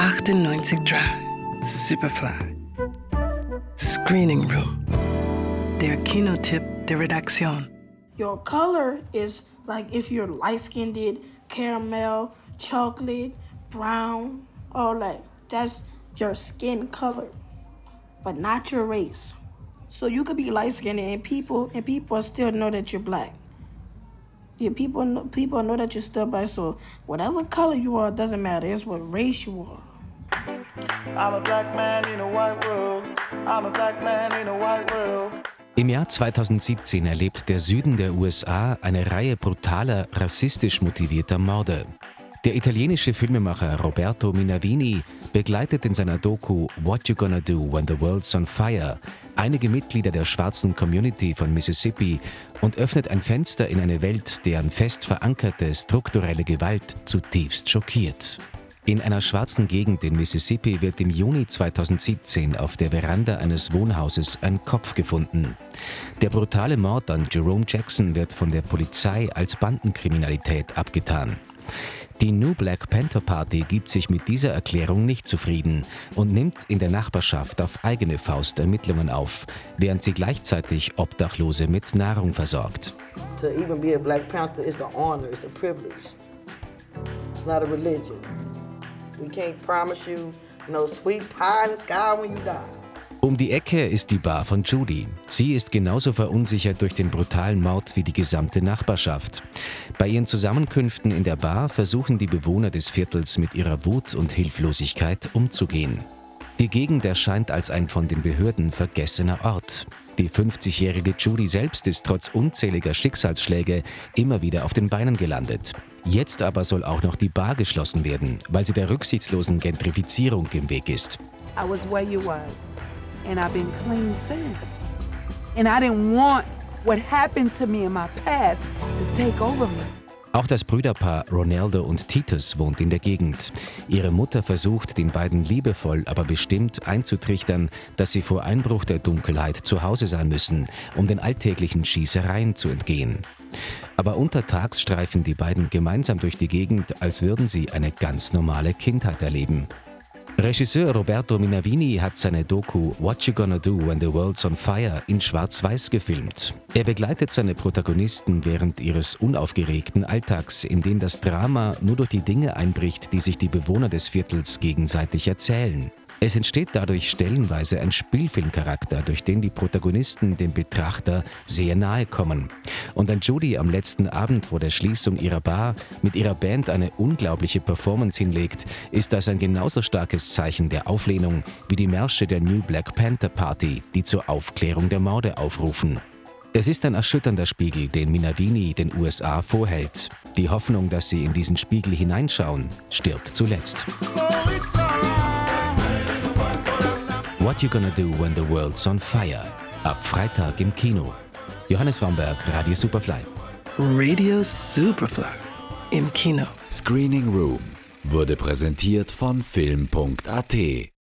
98 Drive, Superfly. Screening Room. Der Kinotipp der Redaktion. Your color is like if you're light skinned, caramel, chocolate, brown, all that. That's your skin color, but not your race. So you could be light skinned and people and people still know that you're black. Yeah, people know, people know that you're still black. So whatever color you are doesn't matter. It's what race you are. I'm Jahr 2017 erlebt der Süden der USA eine Reihe brutaler, rassistisch motivierter Morde. Der italienische Filmemacher Roberto Minavini begleitet in seiner Doku What You Gonna Do When the World's on Fire einige Mitglieder der schwarzen Community von Mississippi und öffnet ein Fenster in eine Welt, deren fest verankerte strukturelle Gewalt zutiefst schockiert. In einer schwarzen Gegend in Mississippi wird im Juni 2017 auf der Veranda eines Wohnhauses ein Kopf gefunden. Der brutale Mord an Jerome Jackson wird von der Polizei als Bandenkriminalität abgetan. Die New Black Panther Party gibt sich mit dieser Erklärung nicht zufrieden und nimmt in der Nachbarschaft auf eigene Faust Ermittlungen auf, während sie gleichzeitig Obdachlose mit Nahrung versorgt. To even be a Black Panther is an honor, it's a privilege. It's not a religion. We can't promise you no sweet pie in the sky when you die. Um die Ecke ist die Bar von Judy. Sie ist genauso verunsichert durch den brutalen Mord wie die gesamte Nachbarschaft. Bei ihren Zusammenkünften in der Bar versuchen die Bewohner des Viertels mit ihrer Wut und Hilflosigkeit umzugehen. Die Gegend erscheint als ein von den Behörden vergessener Ort. Die 50-jährige Judy selbst ist trotz unzähliger Schicksalsschläge immer wieder auf den Beinen gelandet. Jetzt aber soll auch noch die Bar geschlossen werden, weil sie der rücksichtslosen Gentrifizierung im Weg ist. I was where you was and I've been clean since. And I didn't want what happened to me in my past to take over me. Auch das Brüderpaar Ronaldo und Titus wohnt in der Gegend. Ihre Mutter versucht, den beiden liebevoll, aber bestimmt einzutrichtern, dass sie vor Einbruch der Dunkelheit zu Hause sein müssen, um den alltäglichen Schießereien zu entgehen. Aber untertags streifen die beiden gemeinsam durch die Gegend, als würden sie eine ganz normale Kindheit erleben. Regisseur Roberto Minavini hat seine Doku What You Gonna Do When the World's on Fire in Schwarz-Weiß gefilmt. Er begleitet seine Protagonisten während ihres unaufgeregten Alltags, in dem das Drama nur durch die Dinge einbricht, die sich die Bewohner des Viertels gegenseitig erzählen. Es entsteht dadurch stellenweise ein Spielfilmcharakter, durch den die Protagonisten dem Betrachter sehr nahe kommen. Und wenn Judy am letzten Abend vor der Schließung ihrer Bar mit ihrer Band eine unglaubliche Performance hinlegt, ist das ein genauso starkes Zeichen der Auflehnung wie die Märsche der New Black Panther Party, die zur Aufklärung der Morde aufrufen. Es ist ein erschütternder Spiegel, den Minavini den USA vorhält. Die Hoffnung, dass sie in diesen Spiegel hineinschauen, stirbt zuletzt. What You Gonna Do When the World's on Fire. Ab Freitag im Kino. Johannes Raumberg, Radio Superfly. Radio Superfly. Im Kino. Screening Room wurde präsentiert von Film.at.